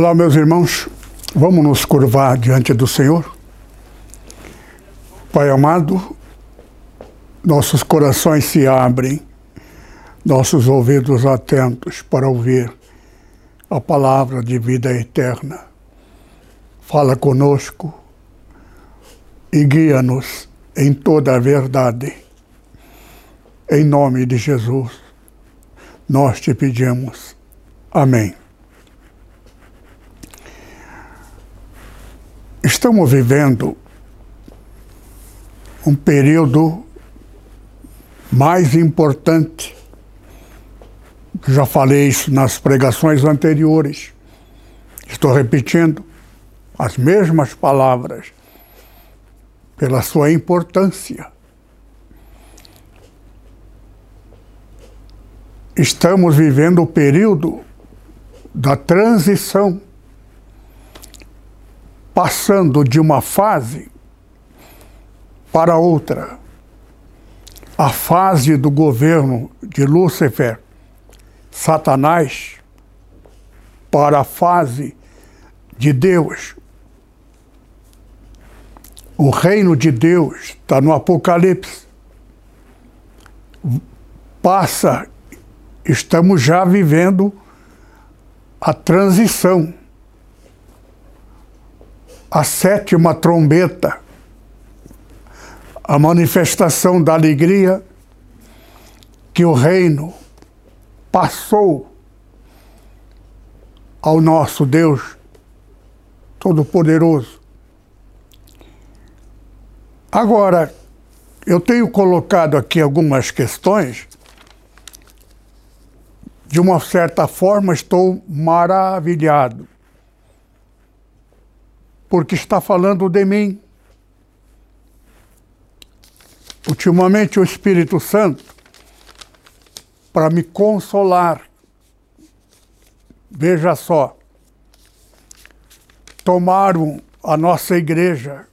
Olá, meus irmãos, vamos nos curvar diante do Senhor. Pai amado, nossos corações se abrem, nossos ouvidos atentos para ouvir a palavra de vida eterna. Fala conosco e guia-nos em toda a verdade. Em nome de Jesus, nós te pedimos. Amém. Estamos vivendo um período mais importante. Já falei isso nas pregações anteriores. Estou repetindo as mesmas palavras pela sua importância. Estamos vivendo o período da transição passando de uma fase para outra. A fase do governo de Lúcifer, Satanás, para a fase de Deus. O reino de Deus está no Apocalipse. Passa, estamos já vivendo a transição a sétima trombeta, a manifestação da alegria que o reino passou ao nosso Deus Todo-Poderoso. Agora, eu tenho colocado aqui algumas questões. De uma certa forma, estou maravilhado porque está falando de mim. Ultimamente o Espírito Santo, para me consolar, veja só, tomaram a nossa igreja,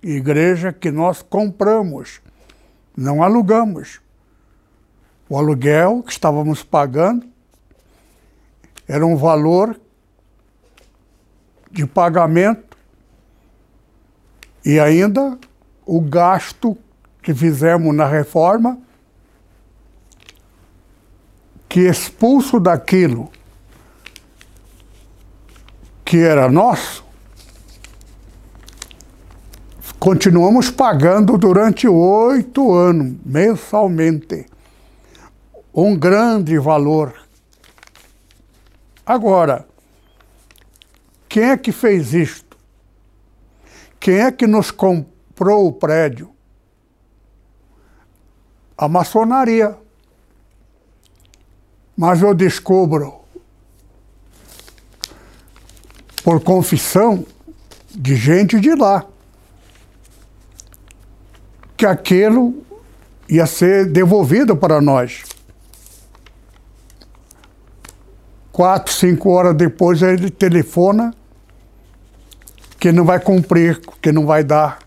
igreja que nós compramos, não alugamos. O aluguel que estávamos pagando era um valor de pagamento e ainda o gasto que fizemos na reforma, que expulso daquilo que era nosso, continuamos pagando durante oito anos, mensalmente, um grande valor. Agora, quem é que fez isto? Quem é que nos comprou o prédio? A maçonaria. Mas eu descubro, por confissão de gente de lá, que aquilo ia ser devolvido para nós. Quatro, cinco horas depois ele telefona que não vai cumprir, que não vai dar.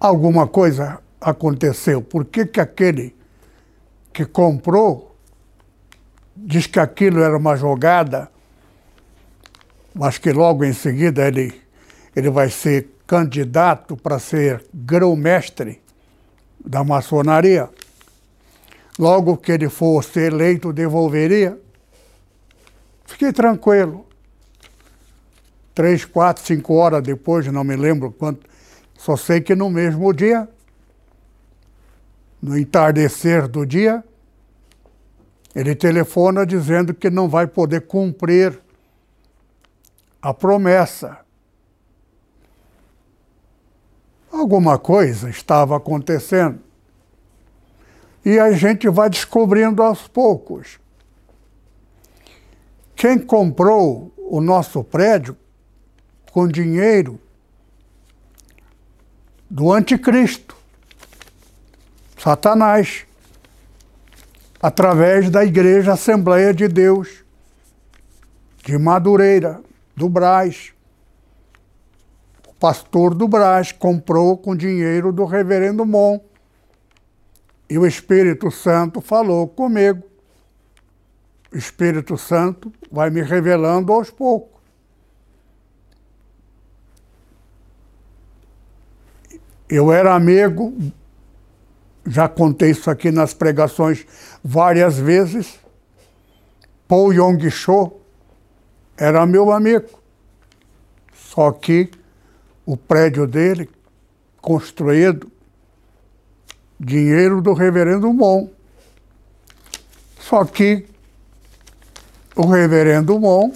Alguma coisa aconteceu. Por que, que aquele que comprou diz que aquilo era uma jogada, mas que logo em seguida ele, ele vai ser candidato para ser grão-mestre da maçonaria? Logo que ele fosse eleito, devolveria? Fiquei tranquilo três, quatro, cinco horas depois, não me lembro quanto, só sei que no mesmo dia, no entardecer do dia, ele telefona dizendo que não vai poder cumprir a promessa. Alguma coisa estava acontecendo. E a gente vai descobrindo aos poucos. Quem comprou o nosso prédio com dinheiro do anticristo, Satanás, através da Igreja Assembleia de Deus, de Madureira, do Brás. O pastor do Brás comprou com dinheiro do reverendo Mon. E o Espírito Santo falou comigo. O Espírito Santo vai me revelando aos poucos. Eu era amigo, já contei isso aqui nas pregações várias vezes. Paul Yong Cho era meu amigo. Só que o prédio dele, construído, dinheiro do reverendo Mon. Só que o reverendo Mon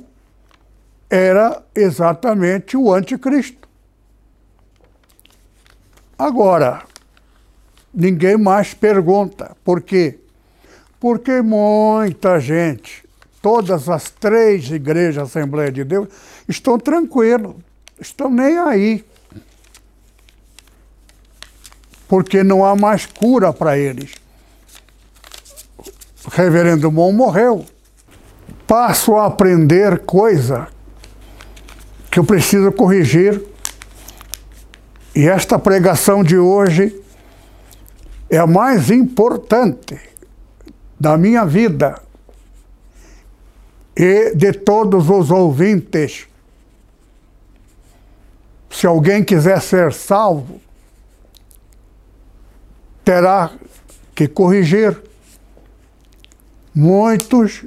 era exatamente o anticristo. Agora, ninguém mais pergunta por quê? Porque muita gente, todas as três igrejas Assembleia de Deus, estão tranquilos, estão nem aí. Porque não há mais cura para eles. O reverendo Mon morreu passo a aprender coisa que eu preciso corrigir. E esta pregação de hoje é a mais importante da minha vida e de todos os ouvintes. Se alguém quiser ser salvo, terá que corrigir. Muitos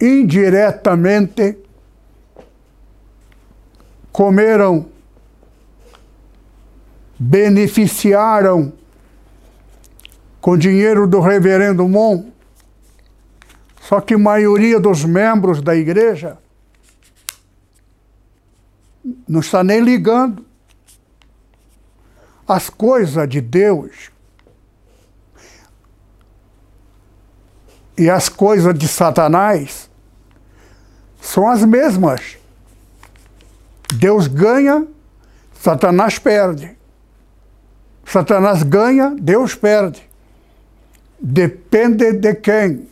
indiretamente comeram, beneficiaram com dinheiro do reverendo Mon. Só que a maioria dos membros da igreja não está nem ligando. As coisas de Deus e as coisas de Satanás são as mesmas. Deus ganha, Satanás perde. Satanás ganha, Deus perde. Depende de quem,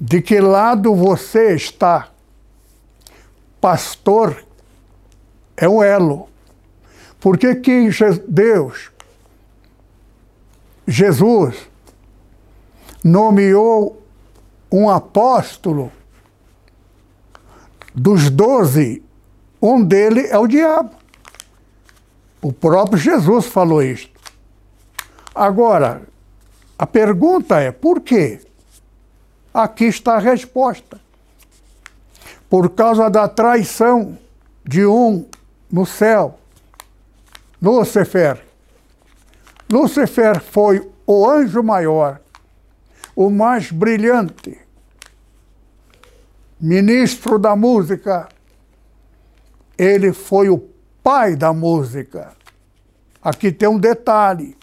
de que lado você está. Pastor é um elo. Por que, que Deus, Jesus, nomeou um apóstolo dos doze, um dele é o diabo. O próprio Jesus falou isto. Agora, a pergunta é: por quê? Aqui está a resposta. Por causa da traição de um no céu, Lúcifer. Lúcifer foi o anjo maior o mais brilhante ministro da música. Ele foi o pai da música. Aqui tem um detalhe.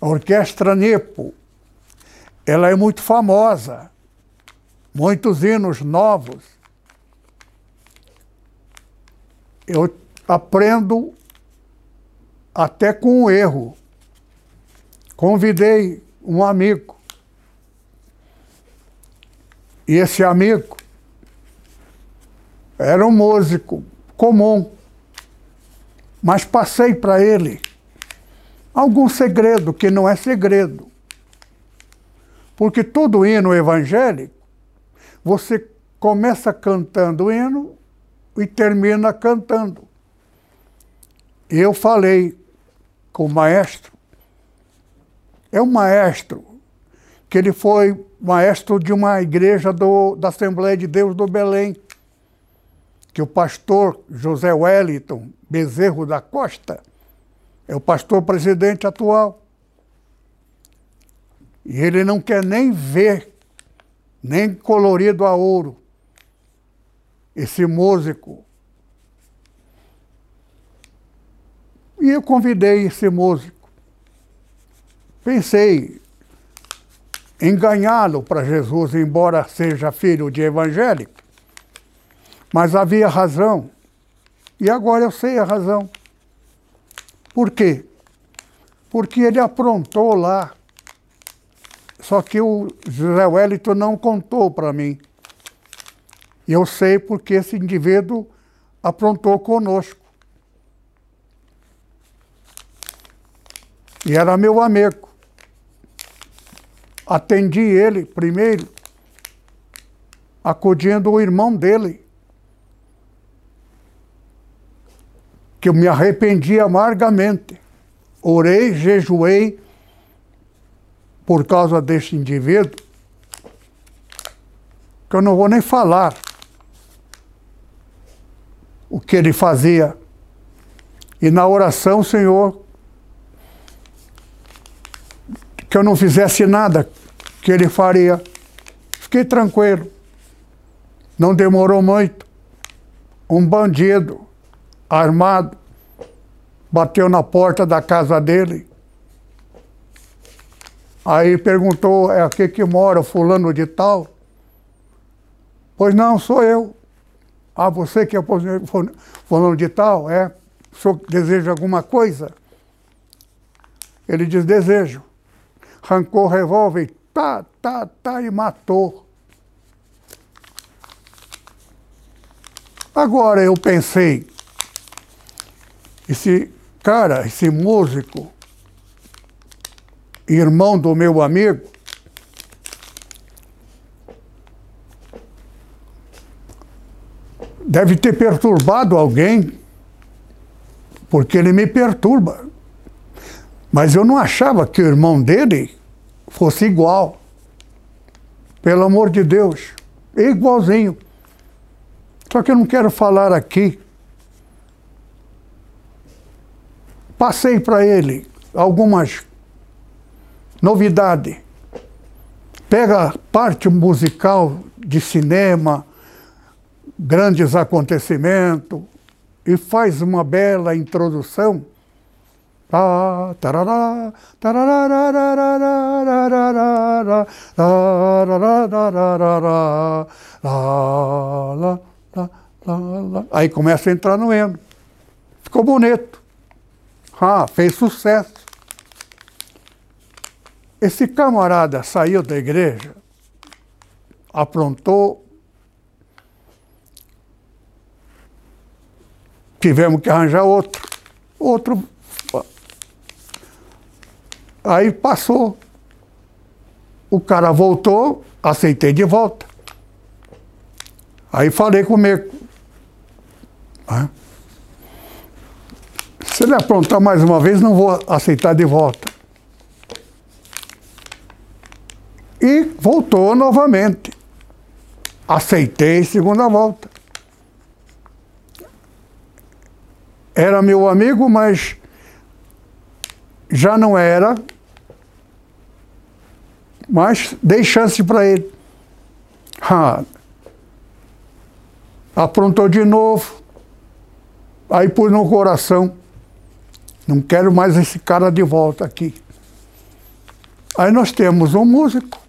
A Orquestra Nepo, ela é muito famosa. Muitos hinos novos. Eu aprendo até com um erro. Convidei um amigo e esse amigo era um músico comum, mas passei para ele algum segredo que não é segredo. Porque todo hino evangélico, você começa cantando o hino e termina cantando. Eu falei com o maestro, é um maestro que ele foi maestro de uma igreja do, da Assembleia de Deus do Belém, que o pastor José Wellington Bezerro da Costa é o pastor presidente atual. E ele não quer nem ver, nem colorido a ouro, esse músico. E eu convidei esse músico. pensei em ganhá-lo para Jesus, embora seja filho de evangélico. Mas havia razão. E agora eu sei a razão. Por quê? Porque ele aprontou lá. Só que o José Wellington não contou para mim. E eu sei porque esse indivíduo aprontou conosco. E era meu amigo. Atendi ele primeiro, acudindo o irmão dele, que eu me arrependi amargamente. Orei, jejuei por causa deste indivíduo, que eu não vou nem falar o que ele fazia. E na oração, Senhor, que eu não fizesse nada que ele faria. Fiquei tranquilo. Não demorou muito. Um bandido armado bateu na porta da casa dele. Aí perguntou: é aqui que mora fulano de tal? Pois não, sou eu. Ah, você que é fulano de tal? É. O senhor deseja alguma coisa? Ele diz: desejo arrancou o revólver, tá, tá, tá, e matou. Agora eu pensei, esse cara, esse músico, irmão do meu amigo, deve ter perturbado alguém, porque ele me perturba. Mas eu não achava que o irmão dele fosse igual. Pelo amor de Deus. Igualzinho. Só que eu não quero falar aqui. Passei para ele algumas novidades. Pega parte musical de cinema, grandes acontecimentos, e faz uma bela introdução Aí começa a entrar no hino. Ficou bonito. Ah, fez sucesso. Esse camarada saiu da igreja, aprontou, tivemos que arranjar outro. Outro Aí passou. O cara voltou, aceitei de volta. Aí falei comigo. Ah, ele aprontar mais uma vez, não vou aceitar de volta. E voltou novamente. Aceitei segunda volta. Era meu amigo, mas já não era mas dei chance para ele. Ah, aprontou de novo. Aí pus no coração. Não quero mais esse cara de volta aqui. Aí nós temos um músico,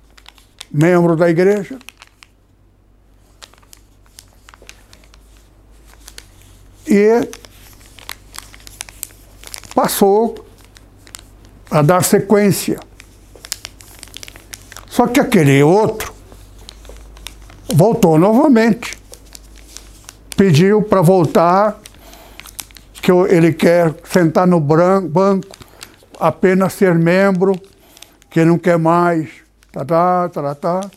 membro da igreja. E passou a dar sequência. Só que aquele outro voltou novamente. Pediu para voltar, que ele quer sentar no banco, apenas ser membro, que não quer mais. Tá, tá, tá, tá.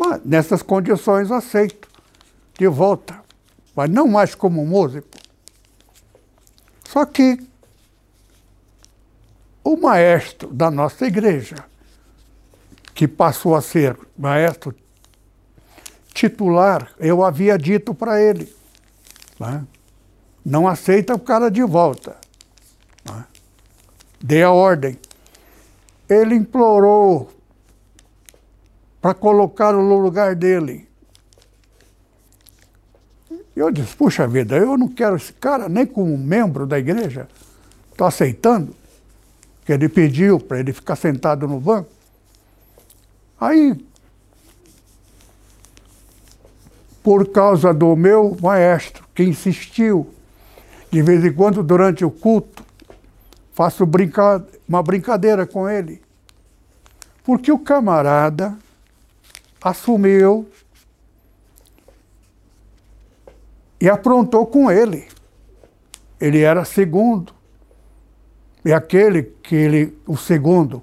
Mas nessas condições aceito. De volta. Mas não mais como músico. Só que o maestro da nossa igreja que passou a ser maestro titular, eu havia dito para ele: né? Não aceita o cara de volta. Né? Dei a ordem. Ele implorou para colocar no lugar dele. Eu disse: puxa vida, eu não quero esse cara nem como membro da igreja. Estou aceitando. que ele pediu para ele ficar sentado no banco. Aí, por causa do meu maestro, que insistiu, de vez em quando, durante o culto, faço brinca uma brincadeira com ele. Porque o camarada assumiu e aprontou com ele. Ele era segundo. E aquele que ele, o segundo,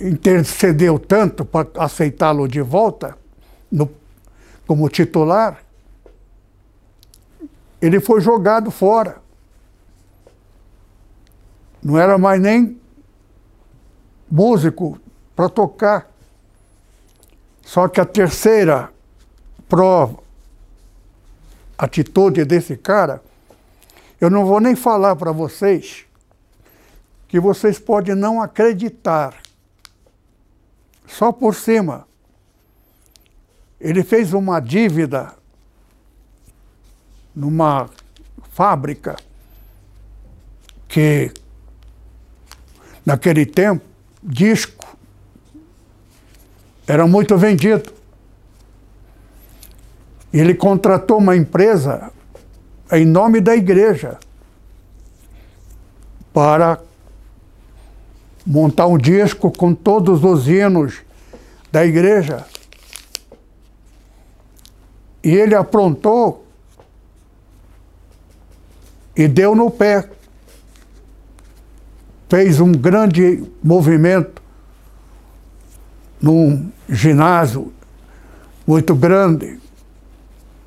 intercedeu tanto para aceitá-lo de volta no, como titular, ele foi jogado fora. Não era mais nem músico para tocar. Só que a terceira prova, atitude desse cara, eu não vou nem falar para vocês que vocês podem não acreditar. Só por cima. Ele fez uma dívida numa fábrica que naquele tempo disco era muito vendido. Ele contratou uma empresa em nome da igreja para montar um disco com todos os hinos da igreja. E ele aprontou e deu no pé. Fez um grande movimento num ginásio muito grande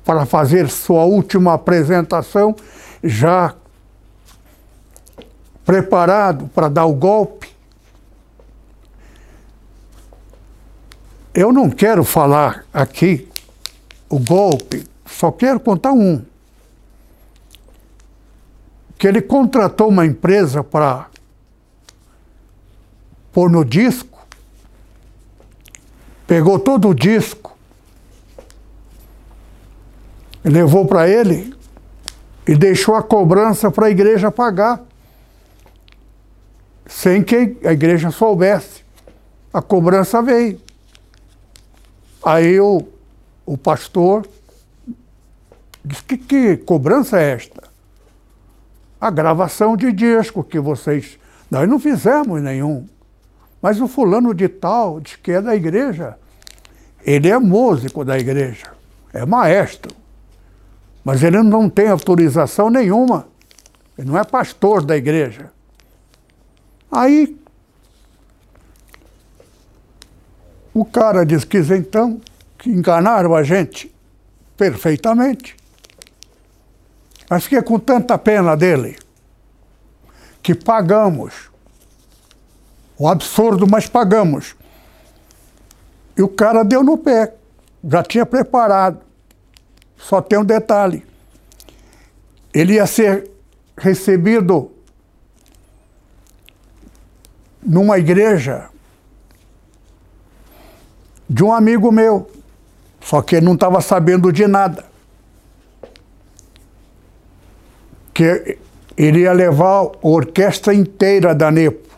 para fazer sua última apresentação, já preparado para dar o golpe. Eu não quero falar aqui o golpe, só quero contar um. Que ele contratou uma empresa para pôr no disco, pegou todo o disco, levou para ele e deixou a cobrança para a igreja pagar, sem que a igreja soubesse. A cobrança veio. Aí o, o pastor disse: que, que cobrança é esta? A gravação de disco que vocês. Nós não fizemos nenhum. Mas o fulano de tal, diz que é da igreja. Ele é músico da igreja, é maestro. Mas ele não tem autorização nenhuma. Ele não é pastor da igreja. Aí o cara diz que então que enganaram a gente perfeitamente. Mas fiquei com tanta pena dele que pagamos. O absurdo, mas pagamos. E o cara deu no pé. Já tinha preparado. Só tem um detalhe. Ele ia ser recebido numa igreja de um amigo meu, só que ele não estava sabendo de nada. Que ele ia levar a orquestra inteira da NEPO,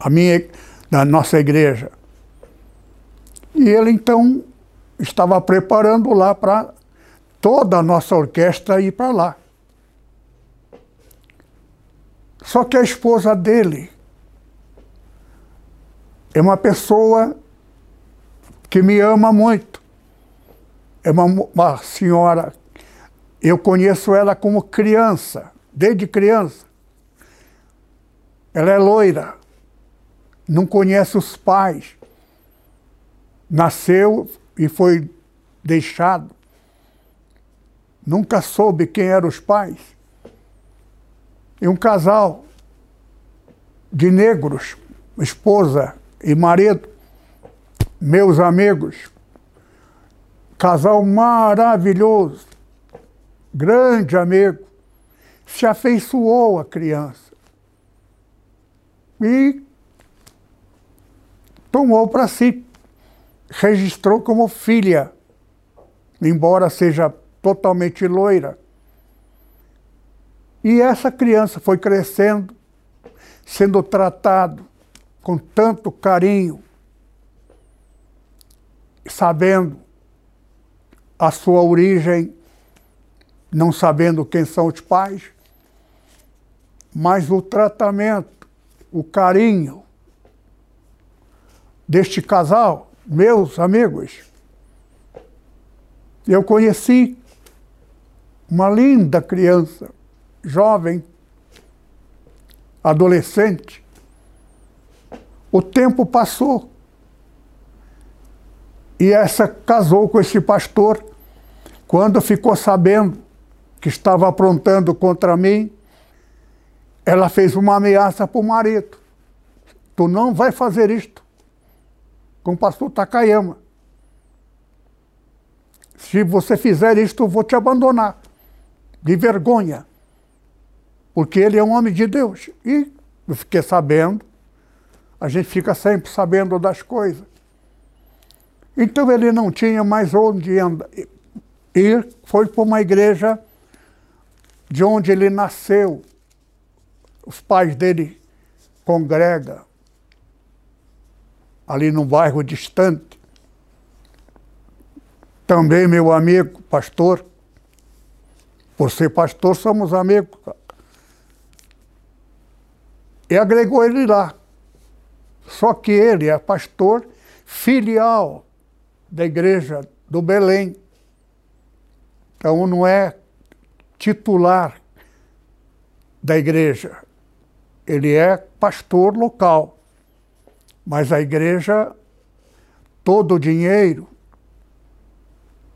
a minha, da nossa igreja. E ele então estava preparando lá para toda a nossa orquestra ir para lá. Só que a esposa dele é uma pessoa que me ama muito. É uma, uma senhora, eu conheço ela como criança, desde criança. Ela é loira, não conhece os pais. Nasceu e foi deixado. Nunca soube quem eram os pais. E um casal de negros, esposa e marido, meus amigos, casal maravilhoso, grande amigo, se afeiçoou a criança. E tomou para si, registrou como filha, embora seja totalmente loira. E essa criança foi crescendo, sendo tratado com tanto carinho, sabendo a sua origem, não sabendo quem são os pais, mas o tratamento, o carinho deste casal, meus amigos, eu conheci uma linda criança, jovem, adolescente. O tempo passou e essa casou com esse pastor. Quando ficou sabendo que estava aprontando contra mim, ela fez uma ameaça para o marido. Tu não vai fazer isto com o pastor Takayama. Se você fizer isto, eu vou te abandonar. De vergonha. Porque ele é um homem de Deus. E eu fiquei sabendo, a gente fica sempre sabendo das coisas. Então ele não tinha mais onde andar. E foi para uma igreja de onde ele nasceu. Os pais dele congregam ali num bairro distante. Também meu amigo, pastor. Por ser pastor, somos amigos. E agregou ele lá. Só que ele é pastor filial da igreja do Belém. Então não é titular da igreja. Ele é pastor local. Mas a igreja, todo o dinheiro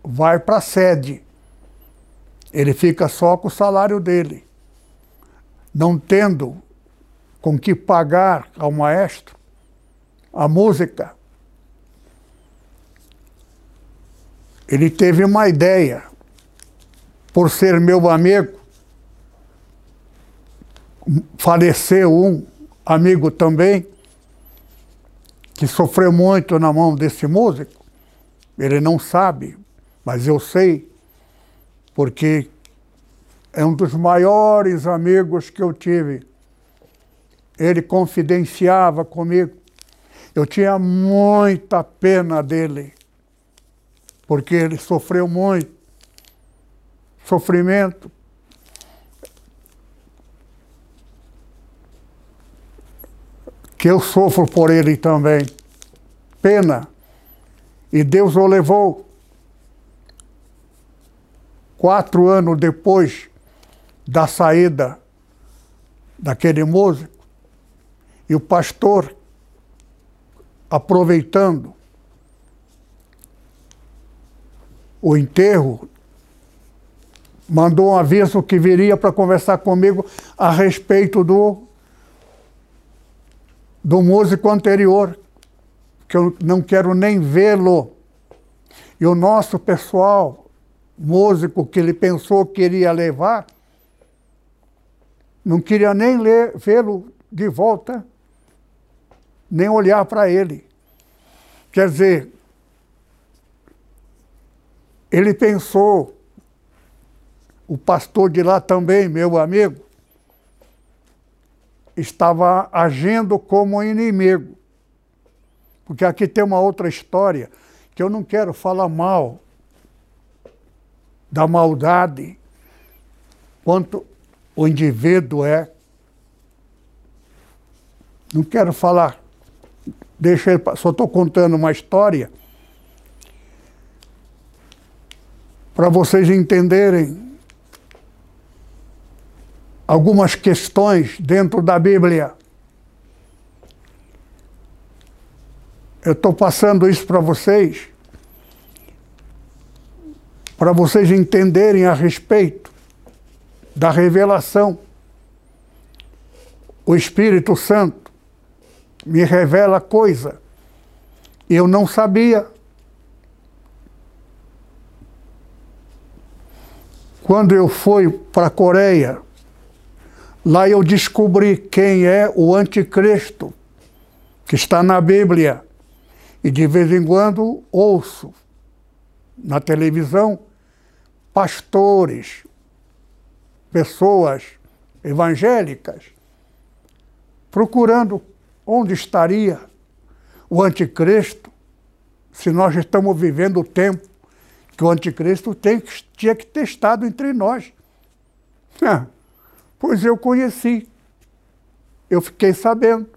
vai para a sede. Ele fica só com o salário dele. Não tendo com que pagar ao maestro a música, ele teve uma ideia, por ser meu amigo, faleceu um amigo também, que sofreu muito na mão desse músico. Ele não sabe, mas eu sei, porque é um dos maiores amigos que eu tive. Ele confidenciava comigo. Eu tinha muita pena dele porque ele sofreu muito sofrimento. Que eu sofro por ele também. Pena. E Deus o levou. Quatro anos depois da saída daquele músico, e o pastor, aproveitando o enterro, mandou um aviso que viria para conversar comigo a respeito do, do músico anterior, que eu não quero nem vê-lo. E o nosso pessoal, músico que ele pensou que iria levar, não queria nem vê-lo de volta, nem olhar para ele. Quer dizer, ele pensou, o pastor de lá também, meu amigo, estava agindo como inimigo. Porque aqui tem uma outra história que eu não quero falar mal da maldade, quanto o indivíduo é. Não quero falar, deixa ele, só estou contando uma história para vocês entenderem algumas questões dentro da Bíblia. Eu estou passando isso para vocês, para vocês entenderem a respeito da revelação. O Espírito Santo me revela coisa. Eu não sabia. Quando eu fui para a Coreia, lá eu descobri quem é o anticristo, que está na Bíblia. E de vez em quando ouço na televisão pastores, pessoas evangélicas, procurando onde estaria o anticristo, se nós estamos vivendo o tempo que o anticristo tem, tinha que ter estado entre nós. Pois eu conheci, eu fiquei sabendo.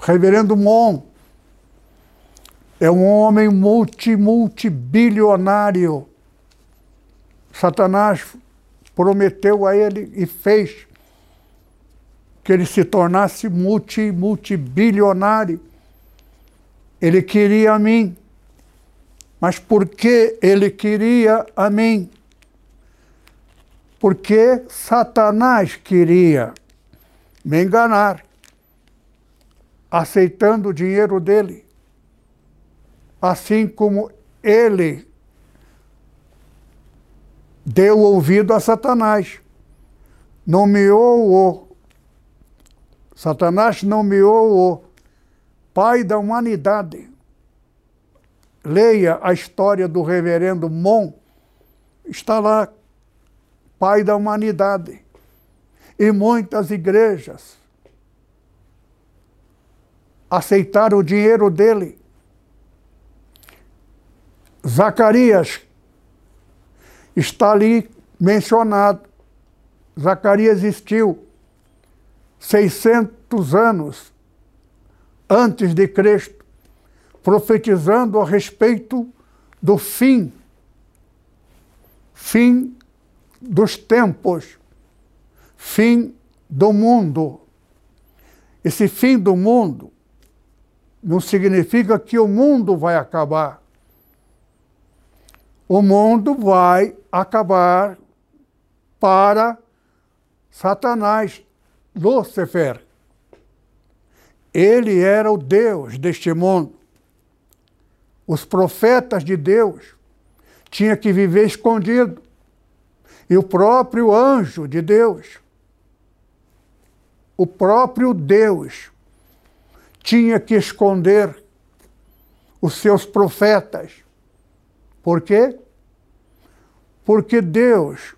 Reverendo Mon é um homem multi, multibilionário. Satanás prometeu a ele e fez que ele se tornasse multi, multibilionário. Ele queria a mim. Mas por que ele queria a mim? Porque Satanás queria me enganar, aceitando o dinheiro dele. Assim como ele deu ouvido a Satanás, nomeou-o Satanás nomeou o pai da humanidade. Leia a história do reverendo Mon, está lá, pai da humanidade. E muitas igrejas aceitaram o dinheiro dele. Zacarias está ali mencionado. Zacarias existiu 600 anos antes de Cristo, profetizando a respeito do fim, fim dos tempos, fim do mundo. Esse fim do mundo não significa que o mundo vai acabar. O mundo vai acabar para Satanás, Lúcifer. Ele era o Deus deste mundo. Os profetas de Deus tinham que viver escondido. E o próprio anjo de Deus, o próprio Deus, tinha que esconder os seus profetas. Por quê? Porque Deus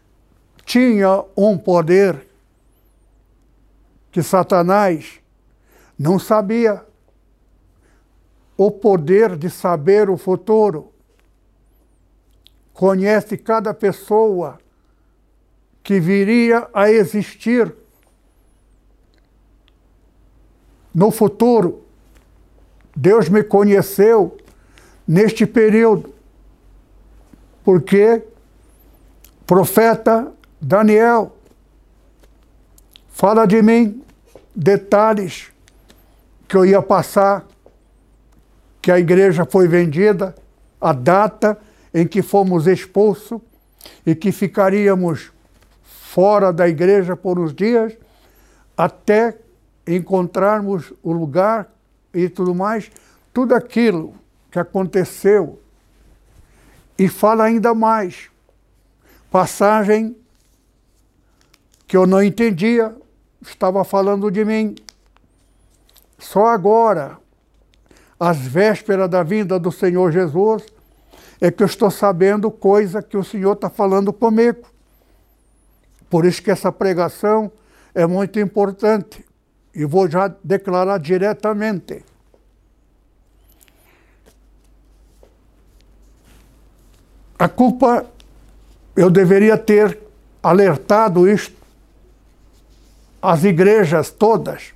tinha um poder que Satanás não sabia o poder de saber o futuro. Conhece cada pessoa que viria a existir no futuro. Deus me conheceu neste período, porque profeta Daniel fala de mim detalhes que eu ia passar, que a igreja foi vendida, a data em que fomos expulsos e que ficaríamos fora da igreja por uns dias até encontrarmos o lugar e tudo mais, tudo aquilo que aconteceu. E fala ainda mais. Passagem que eu não entendia, estava falando de mim. Só agora, às vésperas da vinda do Senhor Jesus, é que eu estou sabendo coisa que o Senhor está falando comigo. Por isso que essa pregação é muito importante. E vou já declarar diretamente. A culpa, eu deveria ter alertado isto as igrejas todas,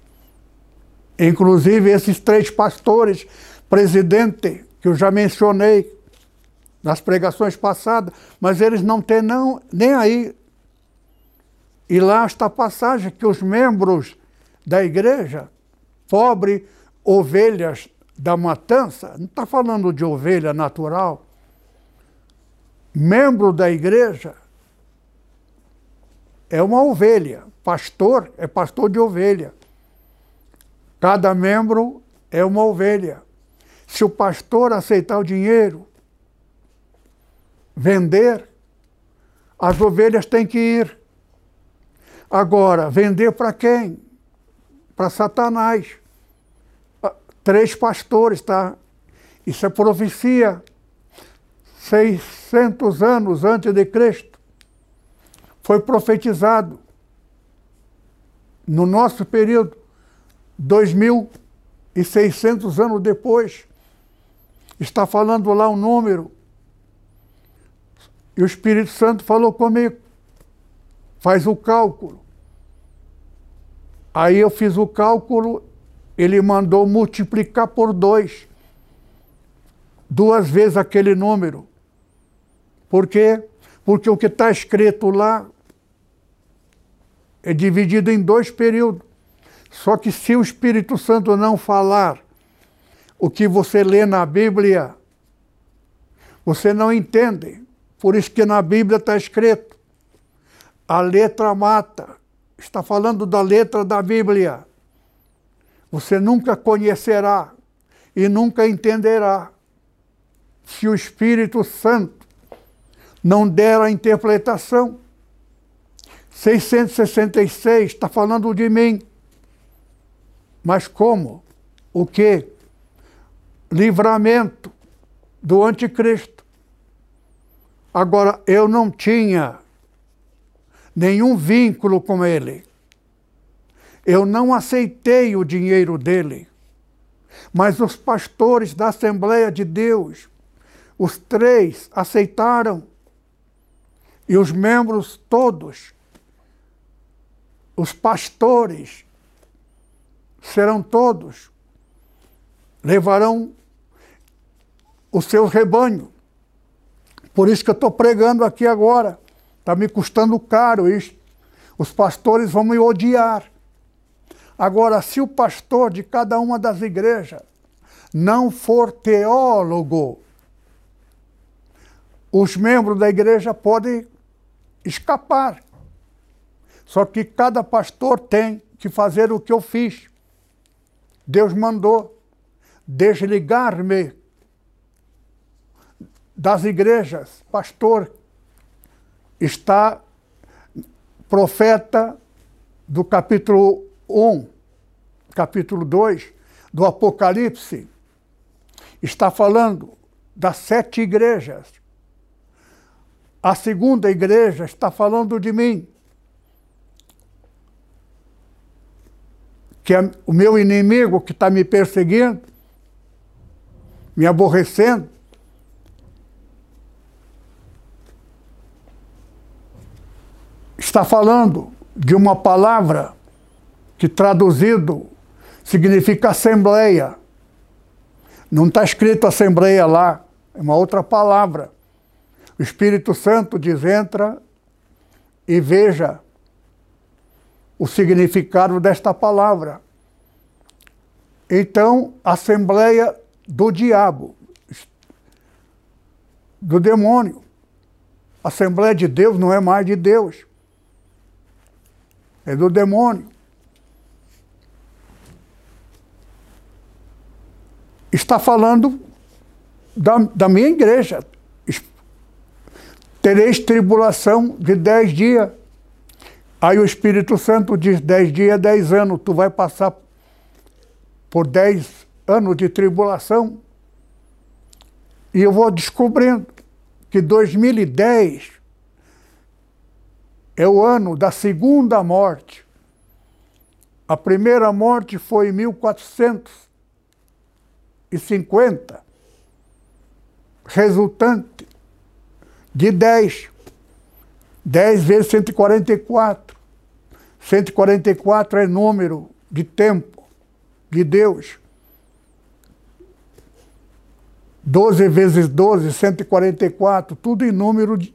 inclusive esses três pastores, presidente, que eu já mencionei nas pregações passadas, mas eles não têm não, nem aí. E lá está a passagem que os membros da igreja, pobre ovelhas da matança, não está falando de ovelha natural, membro da igreja é uma ovelha. Pastor é pastor de ovelha. Cada membro é uma ovelha. Se o pastor aceitar o dinheiro, vender, as ovelhas têm que ir. Agora, vender para quem? Para Satanás. Ah, três pastores, tá? Isso é profecia. 600 anos antes de Cristo foi profetizado no nosso período, 2.600 anos depois, está falando lá um número. E o Espírito Santo falou comigo. Faz o cálculo. Aí eu fiz o cálculo, ele mandou multiplicar por dois. Duas vezes aquele número. Por quê? Porque o que está escrito lá é dividido em dois períodos. Só que se o Espírito Santo não falar o que você lê na Bíblia, você não entende. Por isso que na Bíblia está escrito: a letra mata. Está falando da letra da Bíblia. Você nunca conhecerá e nunca entenderá se o Espírito Santo não der a interpretação. 666 está falando de mim. Mas como? O que? Livramento do anticristo. Agora, eu não tinha nenhum vínculo com ele. Eu não aceitei o dinheiro dele. Mas os pastores da Assembleia de Deus, os três, aceitaram. E os membros todos os pastores serão todos, levarão o seu rebanho. Por isso que eu estou pregando aqui agora. Está me custando caro isso. Os pastores vão me odiar. Agora, se o pastor de cada uma das igrejas não for teólogo, os membros da igreja podem escapar. Só que cada pastor tem que fazer o que eu fiz. Deus mandou desligar-me das igrejas. Pastor, está profeta do capítulo 1, capítulo 2 do Apocalipse, está falando das sete igrejas. A segunda igreja está falando de mim. que é o meu inimigo que está me perseguindo, me aborrecendo. Está falando de uma palavra que traduzido significa assembleia. Não está escrito assembleia lá, é uma outra palavra. O Espírito Santo diz: entra e veja o significado desta palavra. Então, Assembleia do Diabo, do demônio. Assembleia de Deus não é mais de Deus, é do demônio. Está falando da, da minha igreja. Tereis tribulação de dez dias. Aí o Espírito Santo diz: dez dias, dez anos, tu vai passar por dez anos de tribulação. E eu vou descobrindo que 2010 é o ano da segunda morte. A primeira morte foi em 1450, resultante de 10. 10 vezes 144. 144 é número de tempo de Deus. 12 vezes 12, 144, tudo em número de,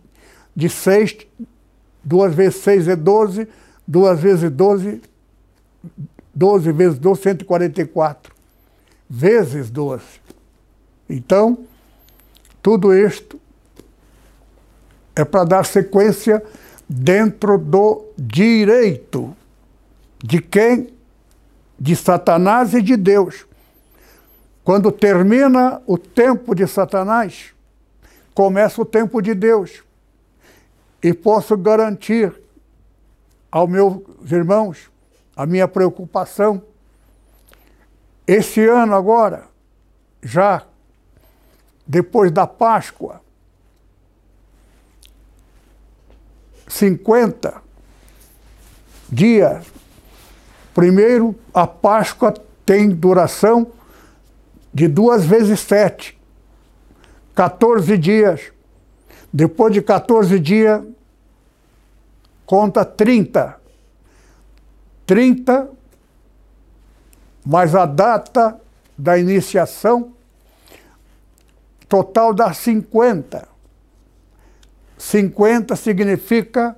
de 6. 2 vezes 6 é 12, 2 vezes 12, 12 vezes 12, 144. Vezes 12. Então, tudo isto é para dar sequência dentro do direito de quem? De Satanás e de Deus. Quando termina o tempo de Satanás, começa o tempo de Deus. E posso garantir aos meus irmãos a minha preocupação. Esse ano agora, já depois da Páscoa, 50 dias Primeiro, a Páscoa tem duração de duas vezes sete, 14 dias. Depois de 14 dias, conta 30. 30 mais a data da iniciação, total dá 50. 50 significa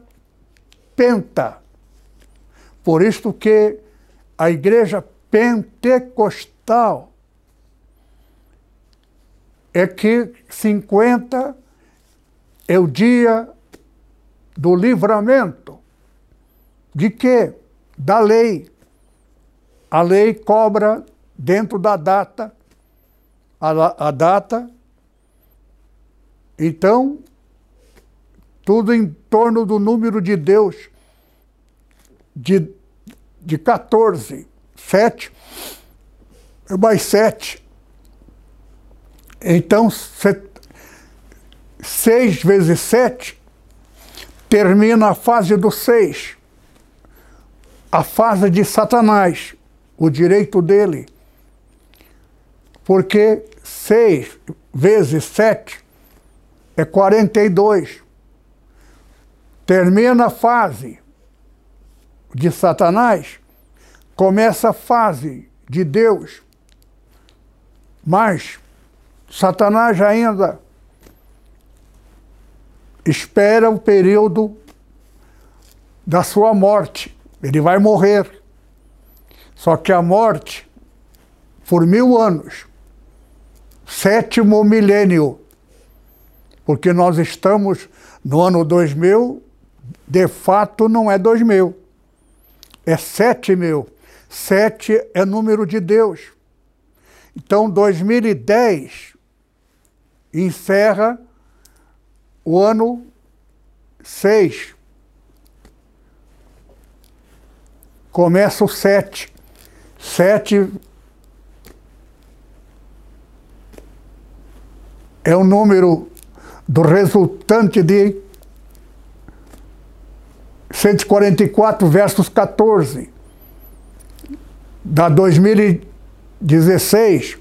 penta. Por isso que a igreja pentecostal é que 50 é o dia do livramento. De quê? Da lei. A lei cobra dentro da data a, a data. Então, tudo em torno do número de Deus, de, de 14, 7, mais 7. Então, 6 vezes 7 termina a fase do 6, a fase de Satanás, o direito dele. Porque 6 vezes 7 é 42 termina a fase de Satanás, começa a fase de Deus. Mas Satanás ainda espera o período da sua morte. Ele vai morrer. Só que a morte, por mil anos, sétimo milênio, porque nós estamos no ano 2000 de fato não é dois mil, é sete mil. Sete é número de Deus. Então, 2010 encerra o ano 6. Começa o 7. 7 é o número do resultante de 144 versos 14 da 2016.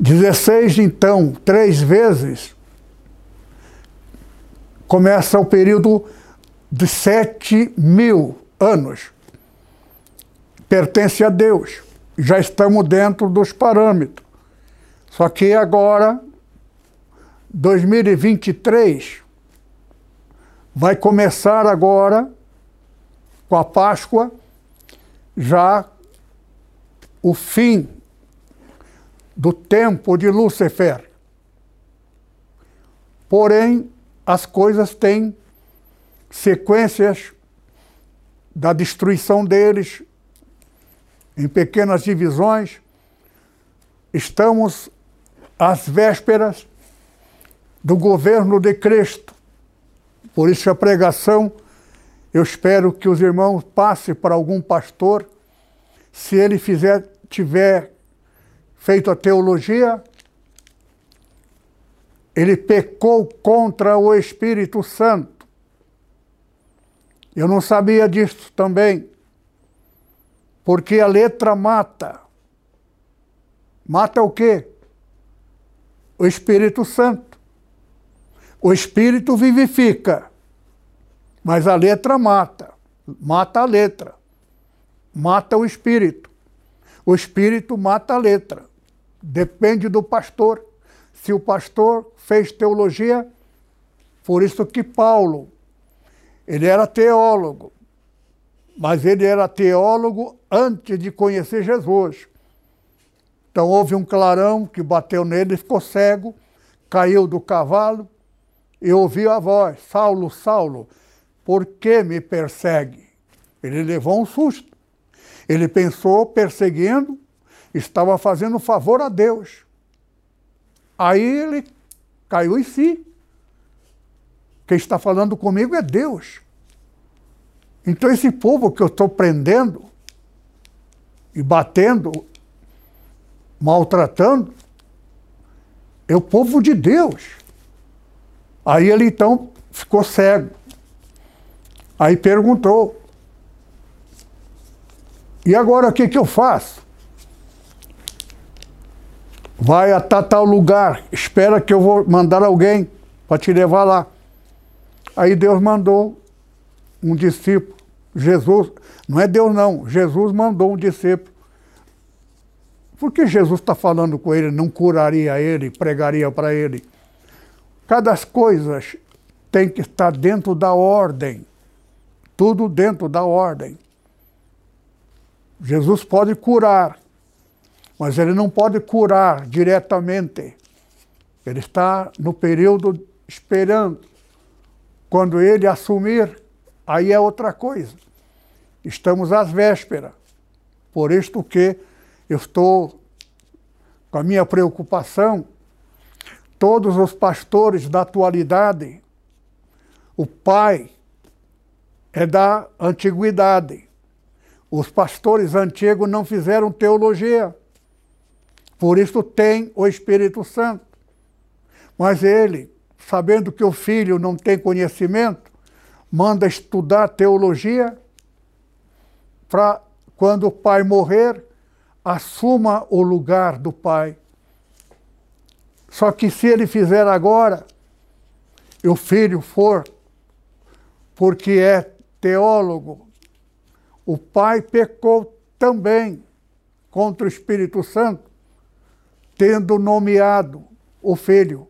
16, então, três vezes, começa o período de sete mil anos. Pertence a Deus. Já estamos dentro dos parâmetros. Só que agora, 2023, vai começar agora com a Páscoa, já o fim do tempo de Lúcifer. Porém, as coisas têm sequências da destruição deles em pequenas divisões. Estamos às vésperas do governo de Cristo. Por isso a pregação eu espero que os irmãos passem para algum pastor, se ele fizer, tiver feito a teologia, ele pecou contra o Espírito Santo. Eu não sabia disso também, porque a letra mata. Mata o quê? O Espírito Santo. O Espírito vivifica. Mas a letra mata. Mata a letra. Mata o espírito. O espírito mata a letra. Depende do pastor. Se o pastor fez teologia, por isso que Paulo, ele era teólogo, mas ele era teólogo antes de conhecer Jesus. Então houve um clarão que bateu nele, ficou cego, caiu do cavalo e ouviu a voz: Saulo, Saulo, por que me persegue? Ele levou um susto. Ele pensou, perseguindo, estava fazendo favor a Deus. Aí ele caiu em si. Quem está falando comigo é Deus. Então, esse povo que eu estou prendendo e batendo, maltratando, é o povo de Deus. Aí ele então ficou cego. Aí perguntou: E agora o que, que eu faço? Vai a tal lugar, espera que eu vou mandar alguém para te levar lá. Aí Deus mandou um discípulo, Jesus, não é Deus não, Jesus mandou um discípulo. Por que Jesus está falando com ele, não curaria ele, pregaria para ele? Cada coisa tem que estar dentro da ordem. Tudo dentro da ordem. Jesus pode curar, mas ele não pode curar diretamente. Ele está no período esperando. Quando ele assumir, aí é outra coisa. Estamos às vésperas. Por isto que eu estou com a minha preocupação. Todos os pastores da atualidade, o pai é da antiguidade. Os pastores antigos não fizeram teologia. Por isso tem o Espírito Santo. Mas ele, sabendo que o filho não tem conhecimento, manda estudar teologia para quando o pai morrer, assuma o lugar do pai. Só que se ele fizer agora, e o filho for, porque é teólogo, o pai pecou também contra o Espírito Santo, tendo nomeado o filho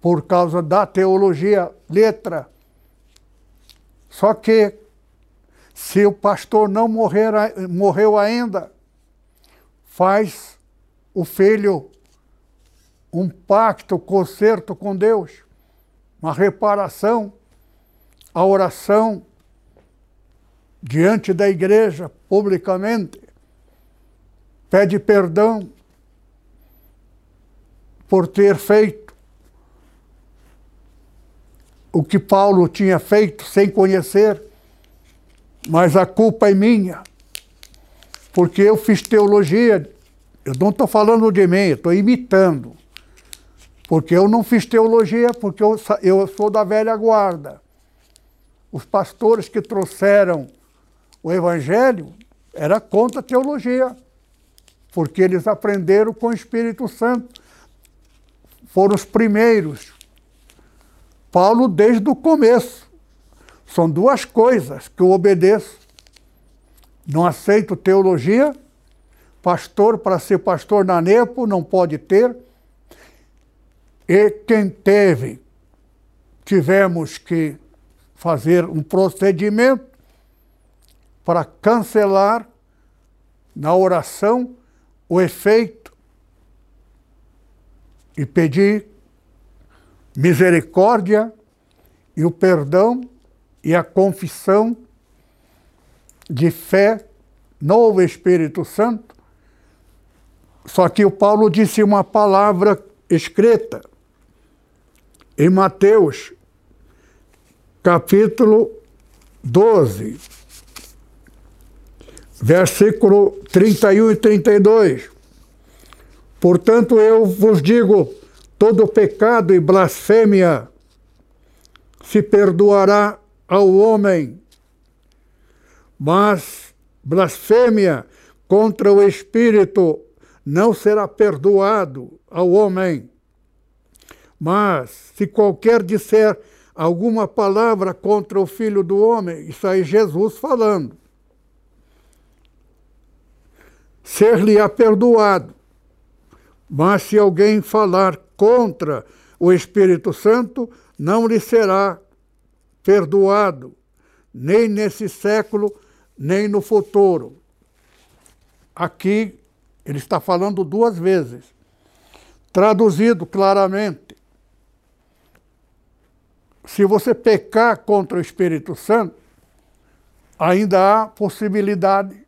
por causa da teologia, letra. Só que, se o pastor não morrer, morreu ainda, faz o filho um pacto, concerto com Deus, uma reparação, a oração diante da igreja, publicamente, pede perdão por ter feito o que Paulo tinha feito sem conhecer, mas a culpa é minha porque eu fiz teologia, eu não estou falando de mim, estou imitando. Porque eu não fiz teologia, porque eu, eu sou da velha guarda. Os pastores que trouxeram o evangelho era contra a teologia, porque eles aprenderam com o Espírito Santo. Foram os primeiros. Paulo, desde o começo. São duas coisas que eu obedeço não aceito teologia. Pastor, para ser pastor na NEPO, não pode ter. E quem teve, tivemos que fazer um procedimento para cancelar na oração o efeito e pedir misericórdia e o perdão e a confissão de fé no Espírito Santo. Só que o Paulo disse uma palavra escrita em Mateus, capítulo 12, versículo 31 e 32. Portanto, eu vos digo: todo pecado e blasfêmia se perdoará ao homem mas blasfêmia contra o Espírito não será perdoado ao homem. Mas se qualquer disser alguma palavra contra o Filho do Homem, isso aí Jesus falando, ser-lhe-á perdoado. Mas se alguém falar contra o Espírito Santo, não lhe será perdoado, nem nesse século, nem no futuro. Aqui ele está falando duas vezes. Traduzido claramente, se você pecar contra o Espírito Santo, ainda há possibilidade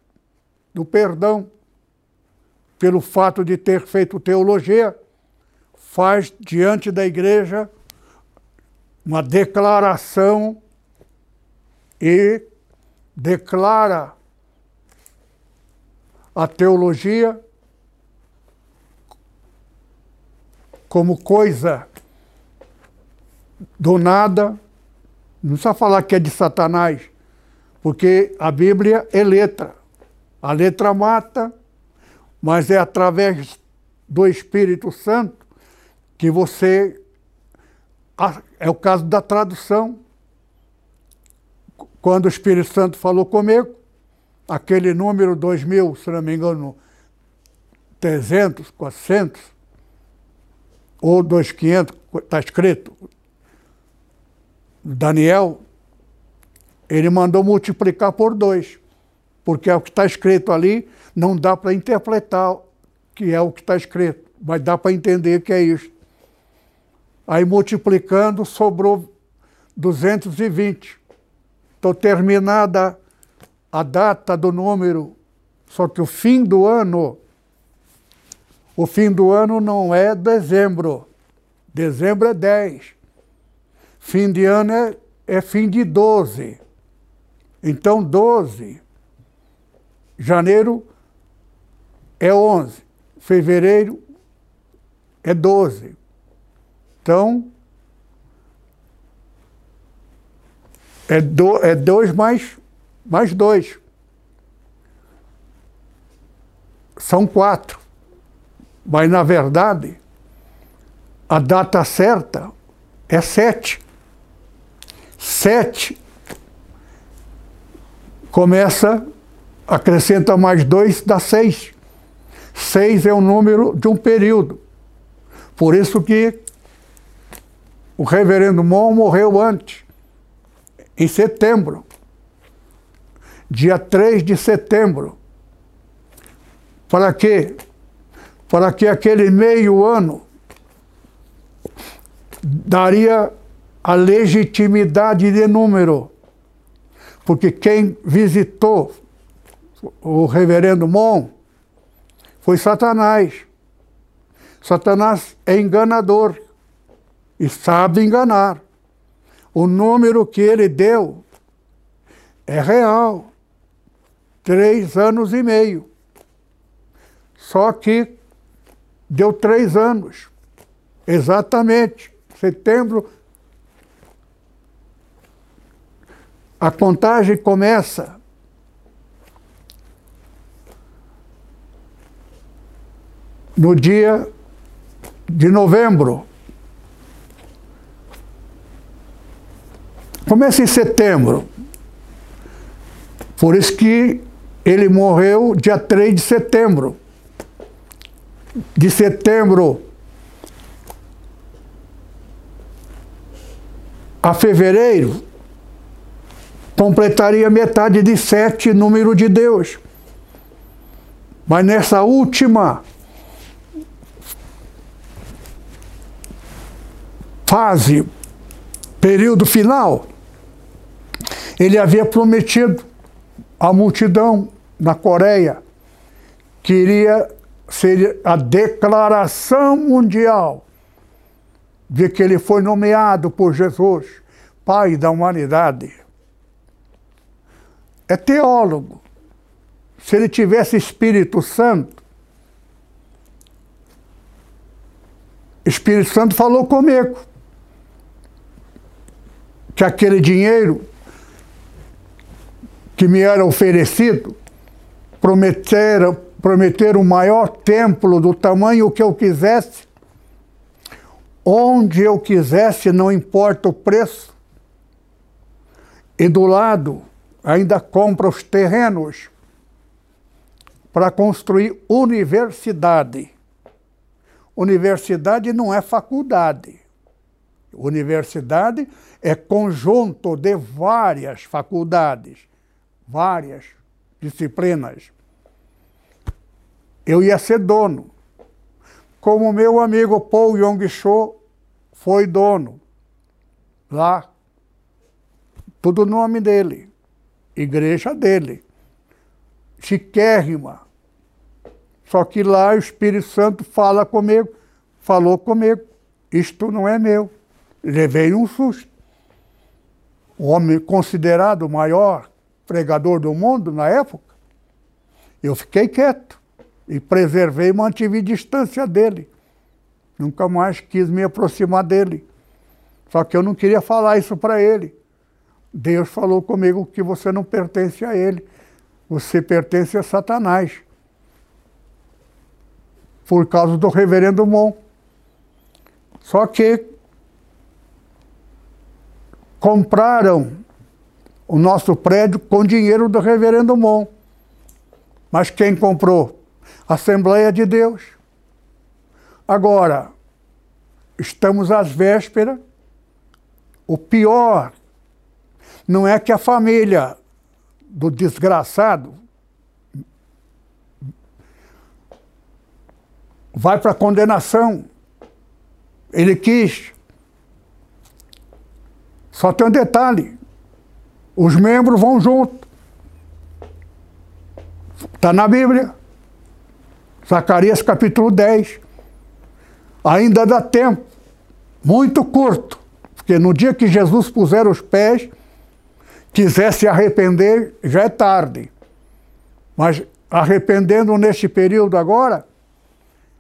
do perdão pelo fato de ter feito teologia, faz diante da igreja uma declaração e declara a teologia como coisa do nada, não precisa falar que é de Satanás, porque a Bíblia é letra, A letra mata, mas é através do Espírito Santo que você. É o caso da tradução. Quando o Espírito Santo falou comigo, aquele número 2000, se não me engano, 300, 400, ou 2500, está escrito, Daniel, ele mandou multiplicar por dois, porque é o que está escrito ali, não dá para interpretar que é o que está escrito, mas dá para entender que é isso. Aí multiplicando, sobrou 220. Então, terminada a data do número, só que o fim do ano, o fim do ano não é dezembro. Dezembro é 10. Fim de ano é, é fim de 12. Então, 12. Janeiro é 11. Fevereiro é 12. Então, é 2 é dois mais, mais 2. São quatro. Mas, na verdade, a data certa é sete. Sete começa, acrescenta mais dois, dá seis. Seis é o número de um período. Por isso que o reverendo Mon morreu antes, em setembro, dia 3 de setembro. Para quê? Para que aquele meio ano daria a legitimidade de número. Porque quem visitou o reverendo Mon foi Satanás. Satanás é enganador e sabe enganar. O número que ele deu é real. Três anos e meio. Só que deu três anos. Exatamente setembro, a contagem começa no dia de novembro. Começa em setembro. Por isso que ele morreu dia 3 de setembro. De setembro a fevereiro, completaria metade de sete número de Deus. Mas nessa última fase, período final, ele havia prometido à multidão na Coreia que iria ser a declaração mundial de que ele foi nomeado por Jesus, Pai da humanidade. É teólogo. Se ele tivesse Espírito Santo, Espírito Santo falou comigo que aquele dinheiro que me era oferecido prometeram, prometeram o maior templo do tamanho que eu quisesse onde eu quisesse, não importa o preço. E do lado ainda compra os terrenos para construir universidade. Universidade não é faculdade. Universidade é conjunto de várias faculdades, várias disciplinas. Eu ia ser dono como meu amigo Paul Yong-cho foi dono lá. Tudo nome dele, igreja dele, chiquérrima. Só que lá o Espírito Santo fala comigo, falou comigo, isto não é meu. Levei um susto. O homem considerado o maior pregador do mundo na época. Eu fiquei quieto e preservei e mantive distância dele. Nunca mais quis me aproximar dele. Só que eu não queria falar isso para ele. Deus falou comigo que você não pertence a ele. você pertence a Satanás. Por causa do reverendo Mon. Só que compraram o nosso prédio com dinheiro do reverendo Mon. Mas quem comprou? Assembleia de Deus. Agora, estamos às vésperas. O pior não é que a família do desgraçado vai para a condenação. Ele quis. Só tem um detalhe: os membros vão junto. Está na Bíblia. Zacarias capítulo 10. Ainda dá tempo. Muito curto. Porque no dia que Jesus puser os pés, quiser se arrepender, já é tarde. Mas arrependendo neste período agora,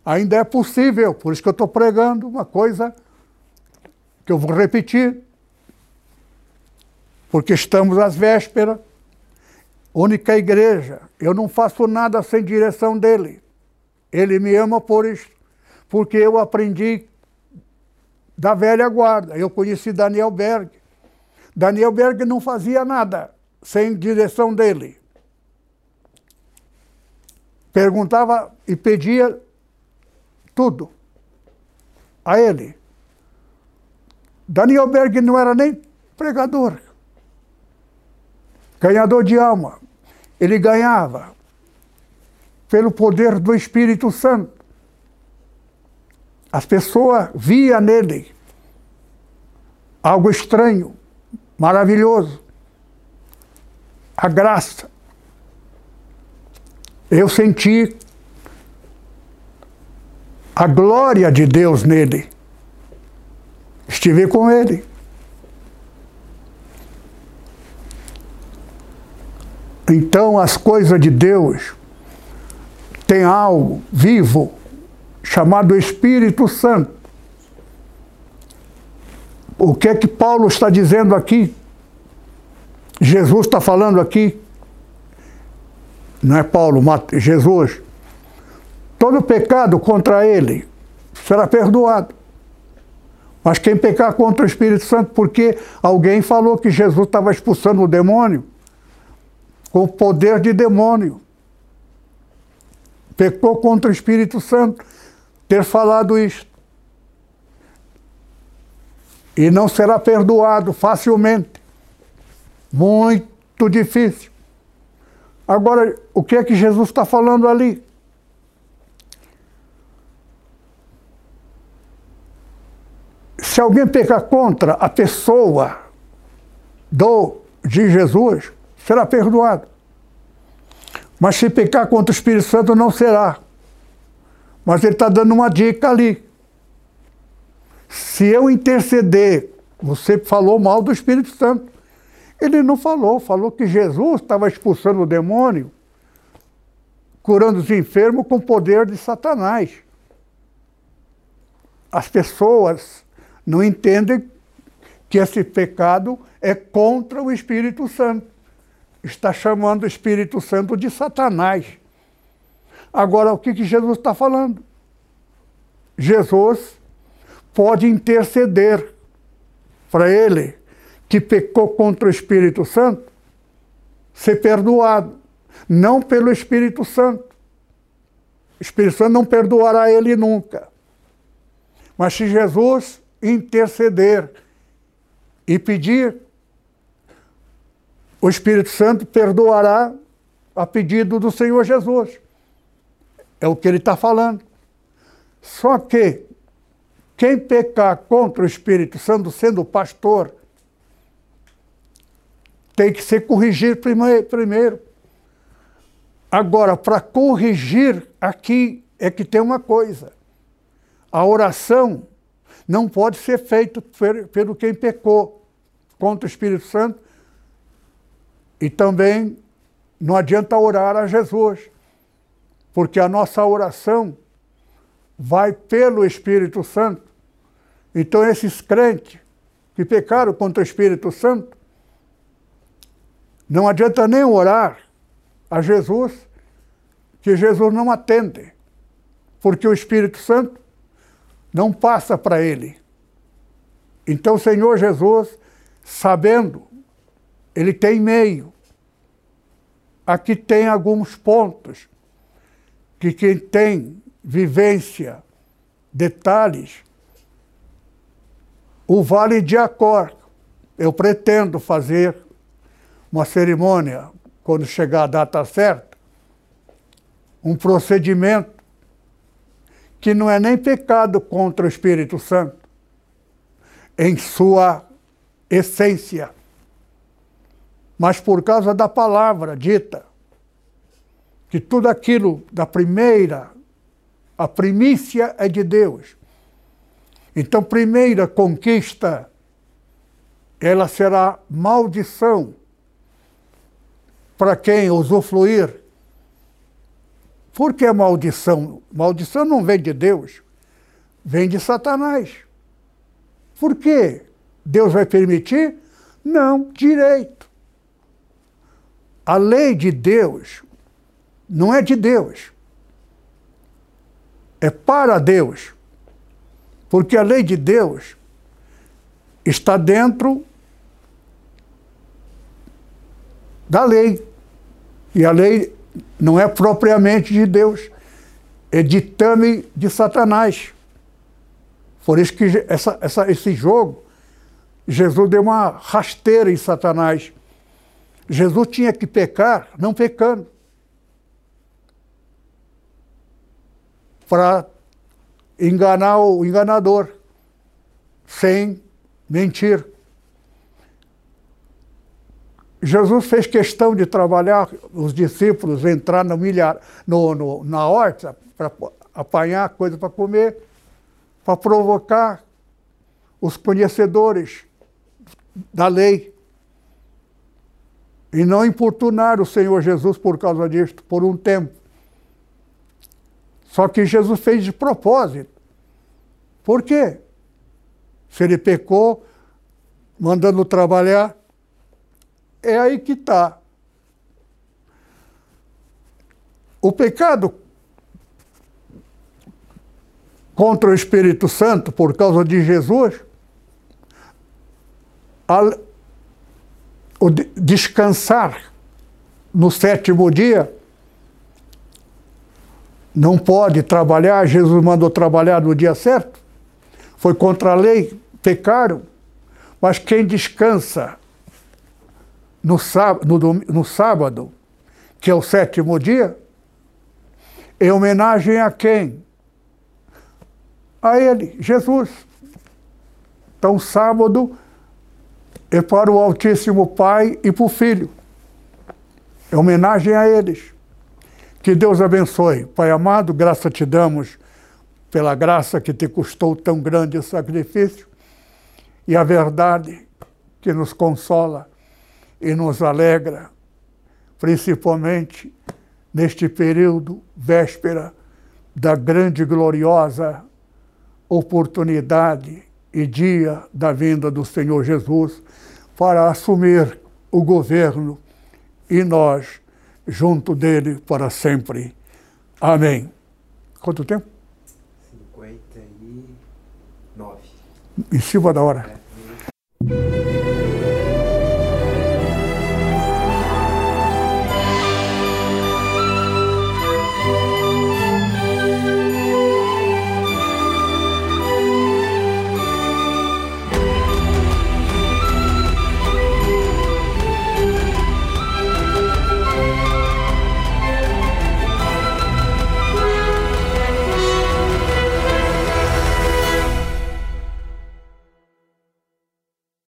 ainda é possível. Por isso que eu estou pregando uma coisa que eu vou repetir. Porque estamos às vésperas. Única igreja. Eu não faço nada sem direção dele. Ele me ama por isso. Porque eu aprendi da velha guarda. Eu conheci Daniel Berg. Daniel Berg não fazia nada sem direção dele. Perguntava e pedia tudo a ele. Daniel Berg não era nem pregador, ganhador de alma. Ele ganhava pelo poder do Espírito Santo. As pessoas via nele algo estranho, maravilhoso. A graça. Eu senti a glória de Deus nele. Estive com ele. Então as coisas de Deus têm algo vivo chamado Espírito Santo. O que é que Paulo está dizendo aqui? Jesus está falando aqui. Não é Paulo, Jesus. Todo pecado contra ele será perdoado. Mas quem pecar contra o Espírito Santo, porque alguém falou que Jesus estava expulsando o demônio com poder de demônio. Pecou contra o Espírito Santo ter falado isto. E não será perdoado facilmente. Muito difícil. Agora, o que é que Jesus está falando ali? Se alguém pecar contra a pessoa do, de Jesus, será perdoado. Mas se pecar contra o Espírito Santo, não será. Mas ele está dando uma dica ali. Se eu interceder, você falou mal do Espírito Santo. Ele não falou, falou que Jesus estava expulsando o demônio, curando os enfermos com o poder de Satanás. As pessoas não entendem que esse pecado é contra o Espírito Santo. Está chamando o Espírito Santo de Satanás. Agora, o que, que Jesus está falando? Jesus pode interceder para ele que pecou contra o Espírito Santo ser perdoado, não pelo Espírito Santo. O Espírito Santo não perdoará ele nunca. Mas se Jesus interceder e pedir, o Espírito Santo perdoará a pedido do Senhor Jesus. É o que ele está falando. Só que quem pecar contra o Espírito Santo, sendo pastor, tem que ser corrigido primeiro. Agora, para corrigir aqui é que tem uma coisa. A oração não pode ser feita pelo quem pecou contra o Espírito Santo e também não adianta orar a Jesus porque a nossa oração vai pelo Espírito Santo. Então, esses crentes que pecaram contra o Espírito Santo, não adianta nem orar a Jesus que Jesus não atende, porque o Espírito Santo não passa para ele. Então, Senhor Jesus, sabendo, ele tem meio. Aqui tem alguns pontos que quem tem vivência, detalhes, o Vale de Acor. Eu pretendo fazer uma cerimônia, quando chegar a data certa, um procedimento que não é nem pecado contra o Espírito Santo, em sua essência, mas por causa da palavra dita, que tudo aquilo da primeira, a primícia é de Deus. Então, primeira conquista, ela será maldição para quem usufruir. Por que maldição? Maldição não vem de Deus, vem de Satanás. Por quê? Deus vai permitir? Não, direito. A lei de Deus não é de Deus. É para Deus. Porque a lei de Deus está dentro da lei. E a lei não é propriamente de Deus, é ditame de Satanás. Por isso que essa, essa, esse jogo, Jesus deu uma rasteira em Satanás. Jesus tinha que pecar, não pecando. Para enganar o enganador, sem mentir. Jesus fez questão de trabalhar os discípulos, entrar no milhar, no, no na horta para apanhar coisa para comer, para provocar os conhecedores da lei. E não importunar o Senhor Jesus por causa disto, por um tempo. Só que Jesus fez de propósito. Por quê? Se ele pecou, mandando trabalhar, é aí que está. O pecado contra o Espírito Santo, por causa de Jesus, o descansar no sétimo dia, não pode trabalhar, Jesus mandou trabalhar no dia certo, foi contra a lei, pecaram, mas quem descansa no sábado, no, no sábado, que é o sétimo dia, em homenagem a quem? A ele, Jesus. Então, sábado é para o Altíssimo Pai e para o Filho. É homenagem a eles. Que Deus abençoe. Pai amado, graça te damos pela graça que te custou tão grande sacrifício e a verdade que nos consola e nos alegra, principalmente neste período véspera da grande e gloriosa oportunidade e dia da vinda do Senhor Jesus para assumir o governo e nós junto dele para sempre. Amém. Quanto tempo? 59. Em cima da hora. É.